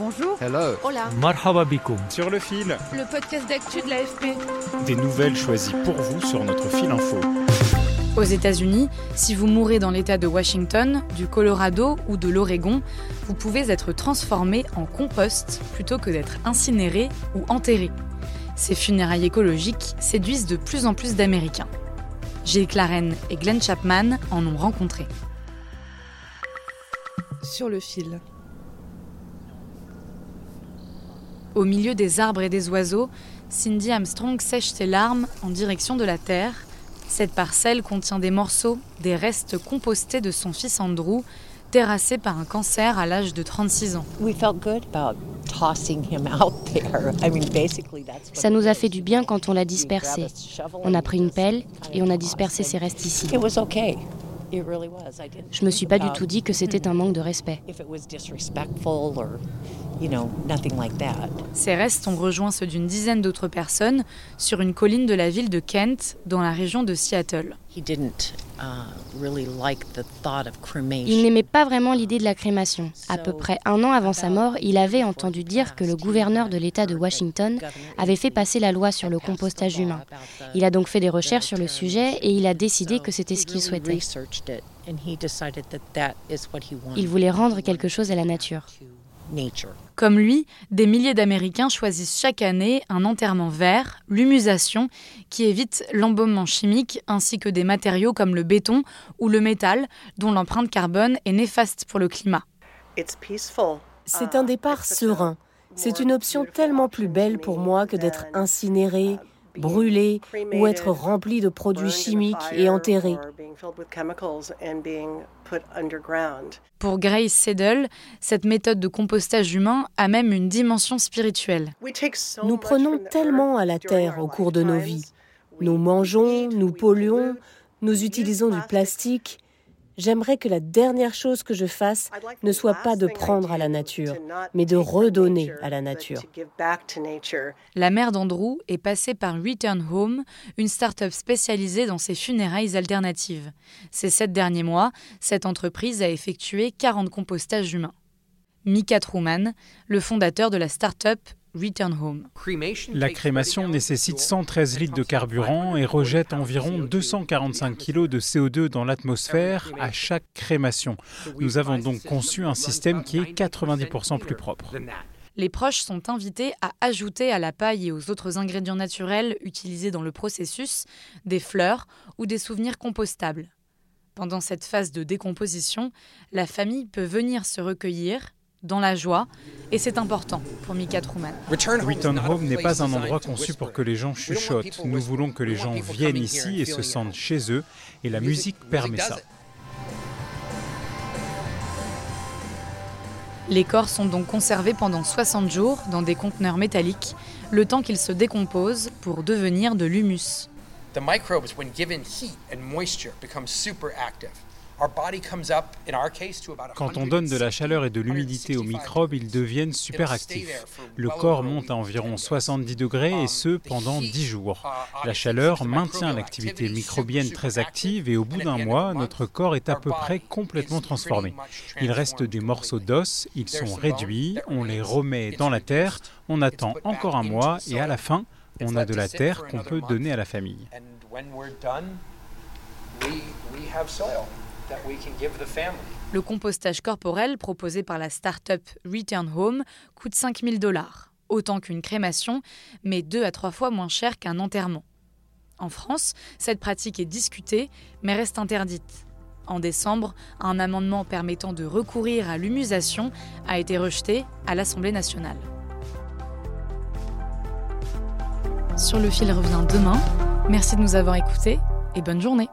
Bonjour. Hello. Hola. Marhaba bikoum. Sur le fil, Le podcast d'actu de l'AFP. des nouvelles choisies pour vous sur notre fil info. Aux États-Unis, si vous mourrez dans l'État de Washington, du Colorado ou de l'Oregon, vous pouvez être transformé en compost plutôt que d'être incinéré ou enterré. Ces funérailles écologiques séduisent de plus en plus d'Américains. Gilles Claren et Glenn Chapman en ont rencontré. Sur le fil. Au milieu des arbres et des oiseaux, Cindy Armstrong sèche ses larmes en direction de la terre. Cette parcelle contient des morceaux, des restes compostés de son fils Andrew, terrassé par un cancer à l'âge de 36 ans. we felt good about tossing him out there. I mean, basically, that's what Ça nous a fait du bien quand on l'a dispersé. On a pris une pelle et on a dispersé ses it. restes ici. Je me suis pas du tout dit que c'était un manque de respect. Ces restes ont rejoint ceux d'une dizaine d'autres personnes sur une colline de la ville de Kent, dans la région de Seattle. Uh. Il n'aimait pas vraiment l'idée de la crémation. À peu près un an avant sa mort, il avait entendu dire que le gouverneur de l'État de Washington avait fait passer la loi sur le compostage humain. Il a donc fait des recherches sur le sujet et il a décidé que c'était ce qu'il souhaitait. Il voulait rendre quelque chose à la nature. Nature. Comme lui, des milliers d'Américains choisissent chaque année un enterrement vert, l'humusation, qui évite l'embaumement chimique ainsi que des matériaux comme le béton ou le métal, dont l'empreinte carbone est néfaste pour le climat. C'est un départ serein. C'est une option tellement plus belle pour moi que d'être incinéré, brûlé ou être rempli de produits chimiques et enterré. Pour Grace Seddle, cette méthode de compostage humain a même une dimension spirituelle. Nous prenons tellement à la terre au cours de nos vies. Nous mangeons, nous polluons, nous utilisons du plastique. J'aimerais que la dernière chose que je fasse ne soit pas de prendre à la nature, mais de redonner à la nature. La mère d'Andrew est passée par Return Home, une start-up spécialisée dans ces funérailles alternatives. Ces sept derniers mois, cette entreprise a effectué 40 compostages humains. Mika Truman, le fondateur de la start-up Return Home. La crémation nécessite 113 litres de carburant et rejette environ 245 kg de CO2 dans l'atmosphère à chaque crémation. Nous avons donc conçu un système qui est 90% plus propre. Les proches sont invités à ajouter à la paille et aux autres ingrédients naturels utilisés dans le processus des fleurs ou des souvenirs compostables. Pendant cette phase de décomposition, la famille peut venir se recueillir dans la joie, et c'est important pour Mika Truman. Return Home n'est pas un endroit conçu pour que les gens chuchotent. Nous voulons que les gens viennent ici et se sentent chez eux, et la musique permet ça. Les corps sont donc conservés pendant 60 jours dans des conteneurs métalliques, le temps qu'ils se décomposent pour devenir de l'humus. The microbes, when given heat and moisture, become super active. Quand on donne de la chaleur et de l'humidité aux microbes, ils deviennent super actifs. Le corps monte à environ 70 degrés et ce pendant 10 jours. La chaleur maintient l'activité microbienne très active et au bout d'un mois, notre corps est à peu près complètement transformé. Il reste des morceaux d'os, ils sont réduits, on les remet dans la terre, on attend encore un mois et à la fin, on a de la terre qu'on peut donner à la famille. Le compostage corporel proposé par la start-up Return Home coûte 5000 dollars, autant qu'une crémation, mais deux à trois fois moins cher qu'un enterrement. En France, cette pratique est discutée, mais reste interdite. En décembre, un amendement permettant de recourir à l'humusation a été rejeté à l'Assemblée nationale. Sur le fil revient demain. Merci de nous avoir écoutés et bonne journée.